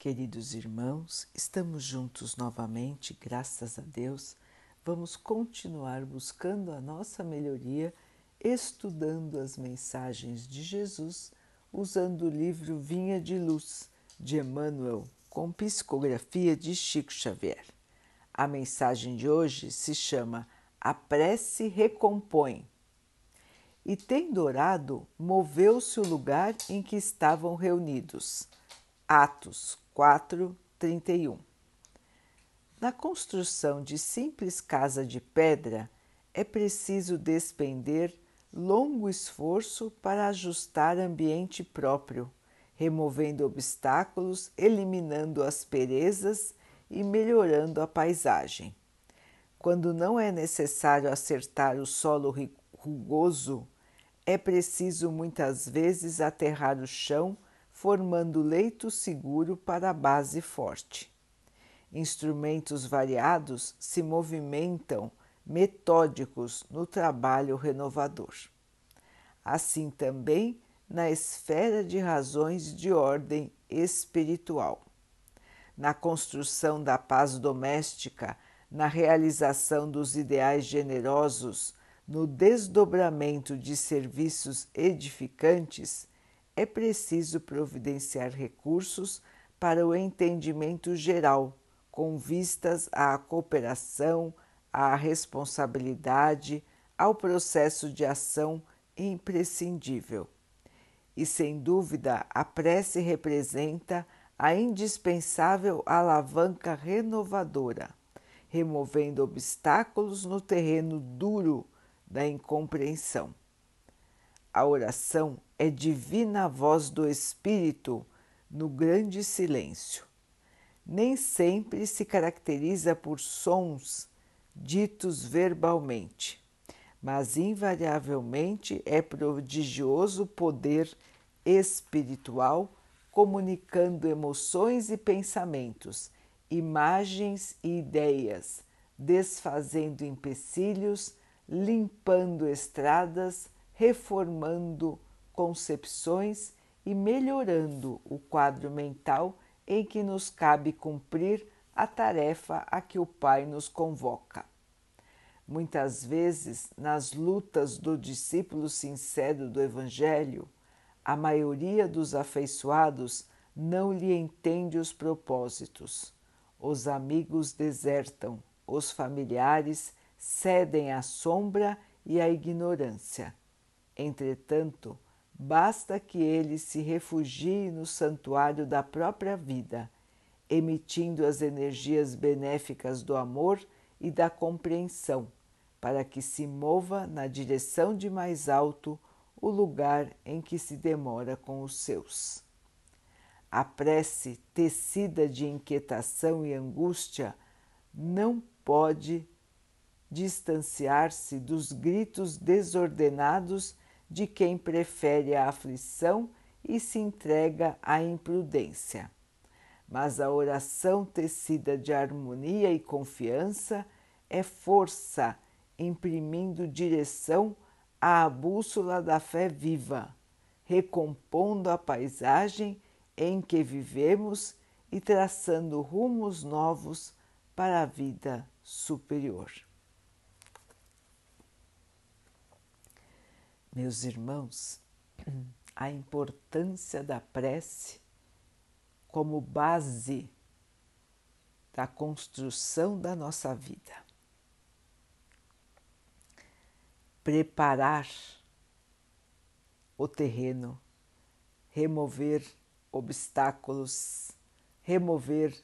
Queridos irmãos, estamos juntos novamente, graças a Deus. Vamos continuar buscando a nossa melhoria, estudando as mensagens de Jesus, usando o livro Vinha de Luz de Emmanuel, com psicografia de Chico Xavier. A mensagem de hoje se chama A Prece Recompõe. E tendo orado, moveu-se o lugar em que estavam reunidos. Atos 4, 31. Na construção de simples casa de pedra, é preciso despender longo esforço para ajustar ambiente próprio, removendo obstáculos, eliminando asperezas e melhorando a paisagem. Quando não é necessário acertar o solo rugoso, é preciso muitas vezes aterrar o chão formando leito seguro para a base forte. Instrumentos variados se movimentam metódicos no trabalho renovador. Assim também na esfera de razões de ordem espiritual. Na construção da paz doméstica, na realização dos ideais generosos, no desdobramento de serviços edificantes, é preciso providenciar recursos para o entendimento geral, com vistas à cooperação, à responsabilidade, ao processo de ação imprescindível. E sem dúvida, a prece representa a indispensável alavanca renovadora, removendo obstáculos no terreno duro da incompreensão. A oração é divina voz do Espírito no grande silêncio. Nem sempre se caracteriza por sons ditos verbalmente, mas invariavelmente é prodigioso poder espiritual comunicando emoções e pensamentos, imagens e ideias, desfazendo empecilhos, limpando estradas reformando concepções e melhorando o quadro mental em que nos cabe cumprir a tarefa a que o Pai nos convoca. Muitas vezes, nas lutas do discípulo sincero do Evangelho, a maioria dos afeiçoados não lhe entende os propósitos. Os amigos desertam, os familiares cedem à sombra e à ignorância. Entretanto, basta que ele se refugie no santuário da própria vida, emitindo as energias benéficas do amor e da compreensão, para que se mova na direção de mais alto o lugar em que se demora com os seus. A prece tecida de inquietação e angústia não pode distanciar-se dos gritos desordenados de quem prefere a aflição e se entrega à imprudência. Mas a oração tecida de harmonia e confiança é força, imprimindo direção à bússola da fé viva, recompondo a paisagem em que vivemos e traçando rumos novos para a vida superior. Meus irmãos, a importância da prece como base da construção da nossa vida. Preparar o terreno, remover obstáculos, remover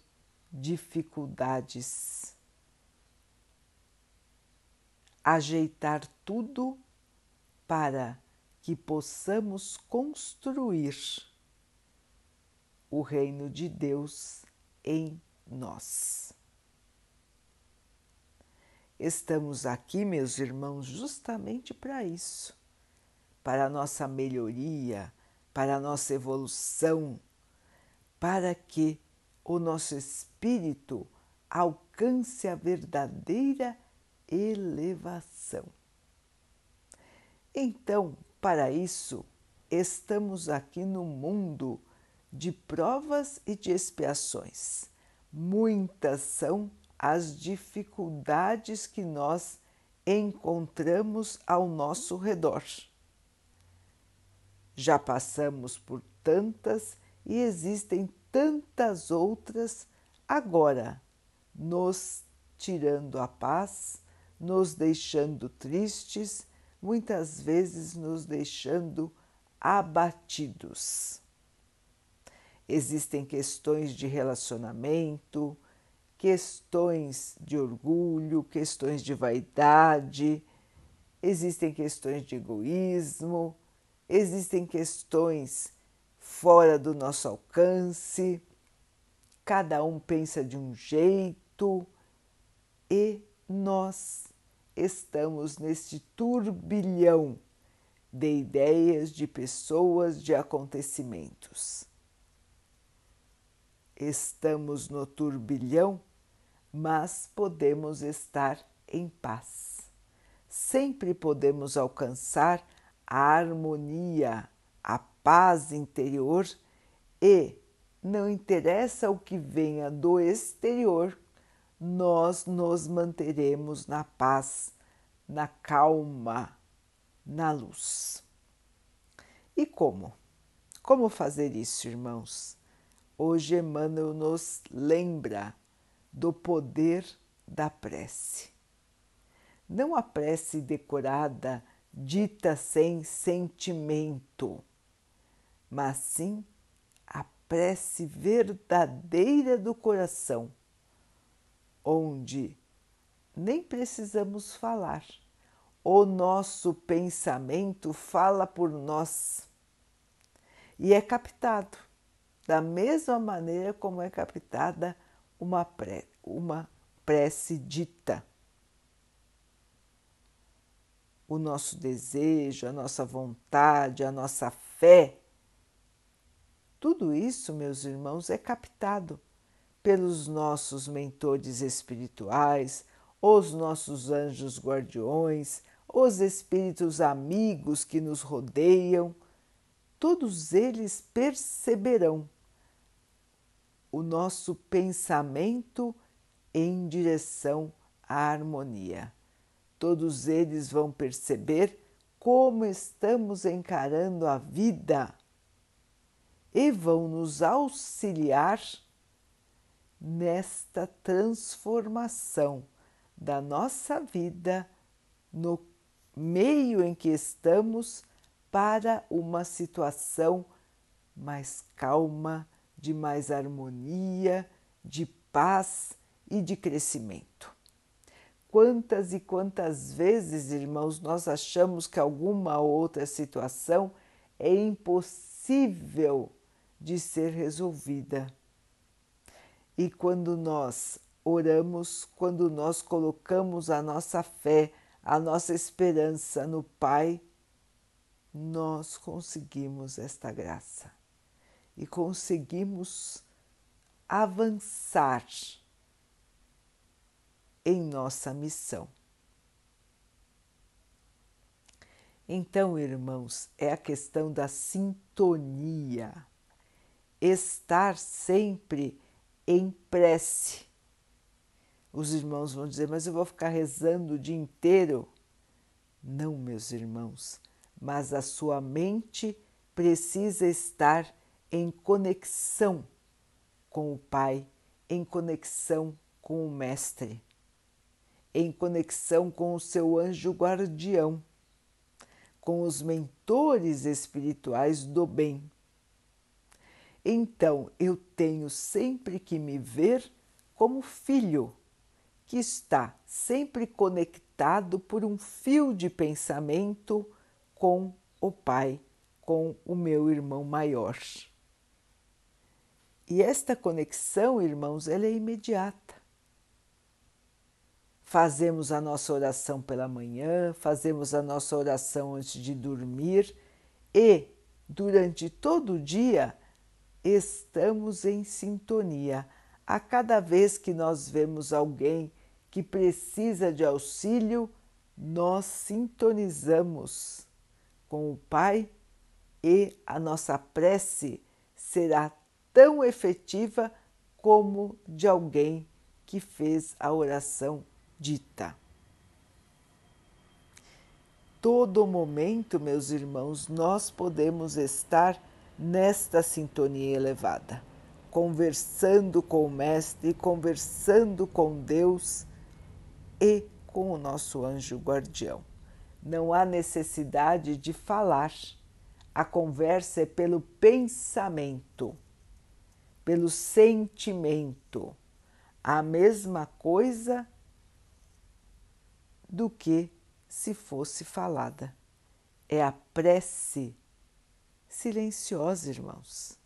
dificuldades, ajeitar tudo para que possamos construir o reino de Deus em nós. Estamos aqui, meus irmãos, justamente para isso, para a nossa melhoria, para a nossa evolução, para que o nosso espírito alcance a verdadeira elevação. Então, para isso, estamos aqui no mundo de provas e de expiações. Muitas são as dificuldades que nós encontramos ao nosso redor. Já passamos por tantas e existem tantas outras agora, nos tirando a paz, nos deixando tristes, muitas vezes nos deixando abatidos. Existem questões de relacionamento, questões de orgulho, questões de vaidade, existem questões de egoísmo, existem questões fora do nosso alcance, cada um pensa de um jeito e nós estamos neste turbilhão de ideias, de pessoas, de acontecimentos. Estamos no turbilhão, mas podemos estar em paz. Sempre podemos alcançar a harmonia, a paz interior e não interessa o que venha do exterior, nós nos manteremos na paz, na calma, na luz. E como? Como fazer isso, irmãos? Hoje Emmanuel nos lembra do poder da prece. Não a prece decorada, dita sem sentimento, mas sim a prece verdadeira do coração, onde nem precisamos falar, o nosso pensamento fala por nós. E é captado. Da mesma maneira como é captada uma, uma prece dita. O nosso desejo, a nossa vontade, a nossa fé, tudo isso, meus irmãos, é captado pelos nossos mentores espirituais, os nossos anjos guardiões, os espíritos amigos que nos rodeiam, todos eles perceberão o nosso pensamento em direção à harmonia. Todos eles vão perceber como estamos encarando a vida e vão nos auxiliar nesta transformação da nossa vida no meio em que estamos para uma situação mais calma, de mais harmonia, de paz e de crescimento. Quantas e quantas vezes, irmãos, nós achamos que alguma outra situação é impossível de ser resolvida. E quando nós oramos, quando nós colocamos a nossa fé, a nossa esperança no Pai, nós conseguimos esta graça e conseguimos avançar em nossa missão. Então, irmãos, é a questão da sintonia, estar sempre em prece. Os irmãos vão dizer, mas eu vou ficar rezando o dia inteiro? Não, meus irmãos, mas a sua mente precisa estar em conexão com o Pai, em conexão com o Mestre, em conexão com o seu anjo guardião, com os mentores espirituais do bem. Então eu tenho sempre que me ver como filho que está sempre conectado por um fio de pensamento com o Pai, com o meu irmão maior. E esta conexão, irmãos, ela é imediata. Fazemos a nossa oração pela manhã, fazemos a nossa oração antes de dormir e durante todo o dia estamos em sintonia. A cada vez que nós vemos alguém que precisa de auxílio, nós sintonizamos com o Pai e a nossa prece será tão efetiva como de alguém que fez a oração dita. Todo momento, meus irmãos, nós podemos estar nesta sintonia elevada, conversando com o Mestre, conversando com Deus e com o nosso anjo guardião. Não há necessidade de falar, a conversa é pelo pensamento, pelo sentimento. A mesma coisa do que se fosse falada. É a prece silenciosa, irmãos.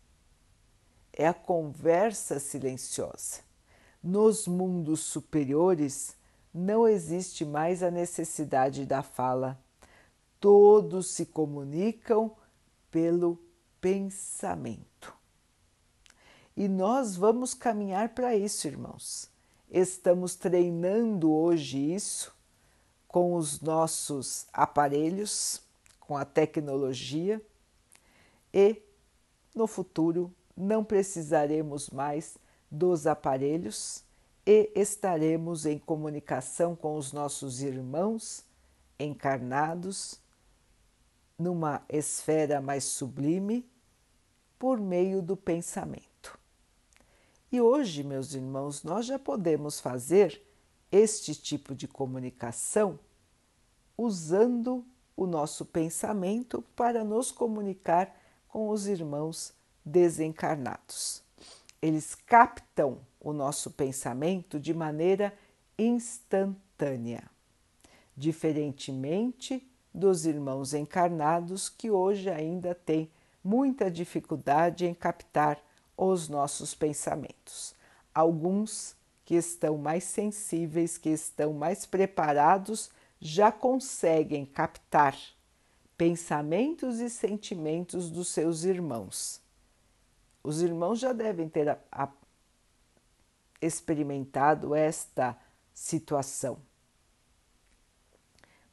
É a conversa silenciosa. Nos mundos superiores não existe mais a necessidade da fala. Todos se comunicam pelo pensamento. E nós vamos caminhar para isso, irmãos. Estamos treinando hoje isso com os nossos aparelhos, com a tecnologia e no futuro não precisaremos mais dos aparelhos e estaremos em comunicação com os nossos irmãos encarnados numa esfera mais sublime por meio do pensamento. E hoje, meus irmãos, nós já podemos fazer este tipo de comunicação usando o nosso pensamento para nos comunicar com os irmãos desencarnados. Eles captam o nosso pensamento de maneira instantânea, diferentemente dos irmãos encarnados que hoje ainda têm muita dificuldade em captar os nossos pensamentos. Alguns que estão mais sensíveis, que estão mais preparados, já conseguem captar pensamentos e sentimentos dos seus irmãos. Os irmãos já devem ter a, a, experimentado esta situação.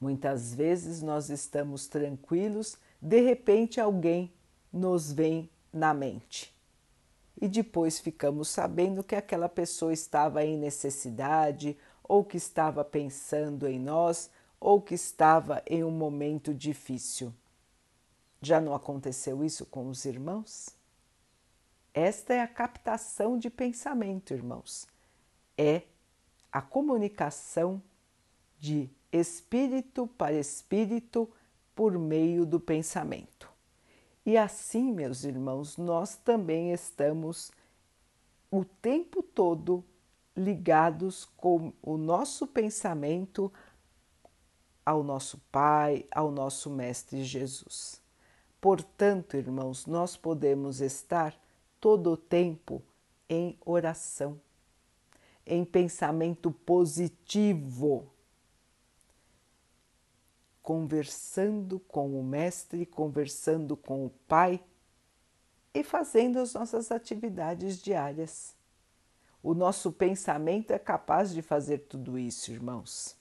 Muitas vezes nós estamos tranquilos, de repente alguém nos vem na mente. E depois ficamos sabendo que aquela pessoa estava em necessidade, ou que estava pensando em nós, ou que estava em um momento difícil. Já não aconteceu isso com os irmãos? Esta é a captação de pensamento, irmãos. É a comunicação de espírito para espírito por meio do pensamento. E assim, meus irmãos, nós também estamos o tempo todo ligados com o nosso pensamento ao nosso Pai, ao nosso Mestre Jesus. Portanto, irmãos, nós podemos estar todo o tempo em oração, em pensamento positivo, conversando com o Mestre, conversando com o Pai e fazendo as nossas atividades diárias. O nosso pensamento é capaz de fazer tudo isso, irmãos.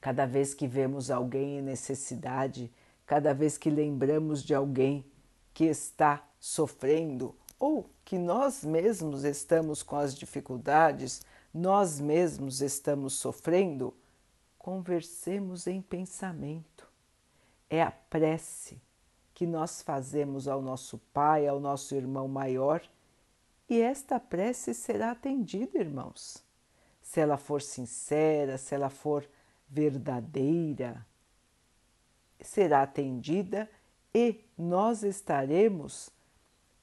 Cada vez que vemos alguém em necessidade, cada vez que lembramos de alguém que está sofrendo ou que nós mesmos estamos com as dificuldades, nós mesmos estamos sofrendo, conversemos em pensamento. É a prece que nós fazemos ao nosso Pai, ao nosso irmão maior, e esta prece será atendida, irmãos. Se ela for sincera, se ela for verdadeira será atendida e nós estaremos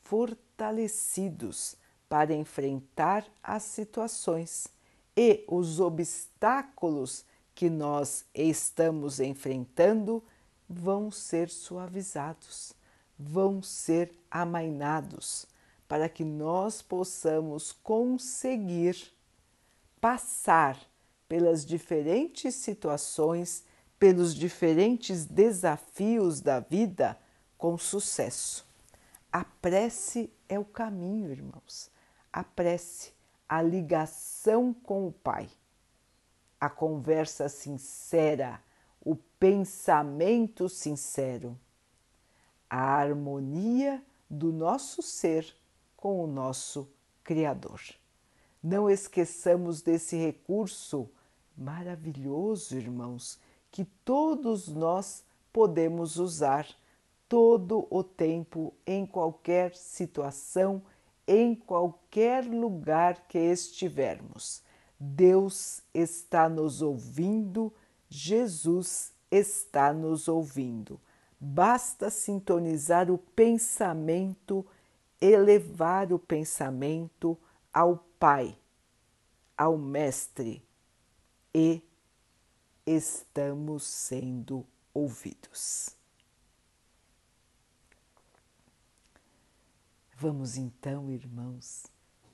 fortalecidos para enfrentar as situações e os obstáculos que nós estamos enfrentando vão ser suavizados, vão ser amainados, para que nós possamos conseguir passar pelas diferentes situações, pelos diferentes desafios da vida com sucesso. A prece é o caminho, irmãos. A prece, a ligação com o Pai, a conversa sincera, o pensamento sincero, a harmonia do nosso ser com o nosso Criador. Não esqueçamos desse recurso maravilhoso, irmãos, que todos nós podemos usar todo o tempo, em qualquer situação, em qualquer lugar que estivermos. Deus está nos ouvindo, Jesus está nos ouvindo. Basta sintonizar o pensamento, elevar o pensamento ao Pai, ao Mestre, e estamos sendo ouvidos. Vamos então, irmãos,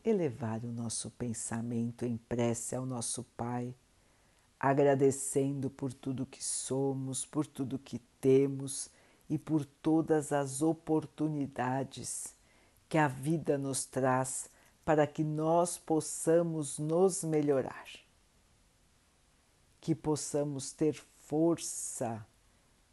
elevar o nosso pensamento em prece ao nosso Pai, agradecendo por tudo que somos, por tudo que temos e por todas as oportunidades que a vida nos traz para que nós possamos nos melhorar, que possamos ter força,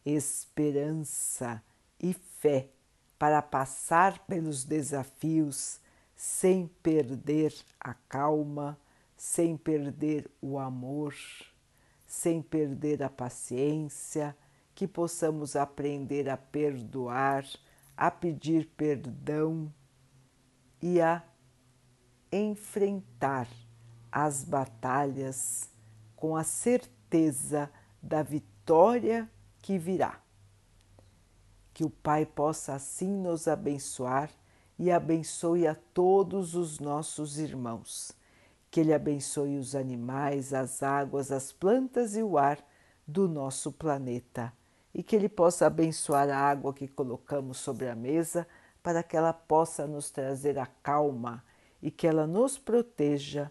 esperança e fé para passar pelos desafios sem perder a calma, sem perder o amor, sem perder a paciência, que possamos aprender a perdoar, a pedir perdão e a enfrentar as batalhas com a certeza da vitória que virá que o Pai possa assim nos abençoar e abençoe a todos os nossos irmãos. Que Ele abençoe os animais, as águas, as plantas e o ar do nosso planeta. E que Ele possa abençoar a água que colocamos sobre a mesa para que ela possa nos trazer a calma e que ela nos proteja